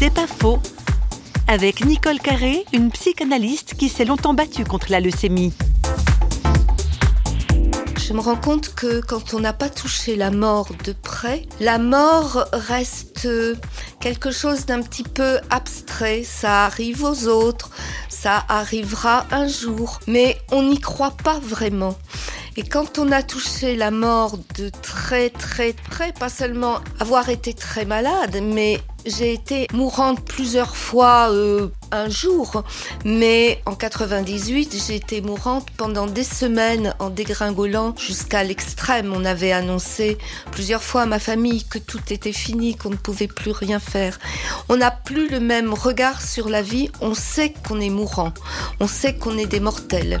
C'est pas faux. Avec Nicole Carré, une psychanalyste qui s'est longtemps battue contre la leucémie. Je me rends compte que quand on n'a pas touché la mort de près, la mort reste quelque chose d'un petit peu abstrait. Ça arrive aux autres, ça arrivera un jour, mais on n'y croit pas vraiment. Et quand on a touché la mort de très très près, pas seulement avoir été très malade, mais j'ai été mourante plusieurs fois euh, un jour, mais en 98, j'ai été mourante pendant des semaines en dégringolant jusqu'à l'extrême. On avait annoncé plusieurs fois à ma famille que tout était fini, qu'on ne pouvait plus rien faire. On n'a plus le même regard sur la vie, on sait qu'on est mourant, on sait qu'on est des mortels.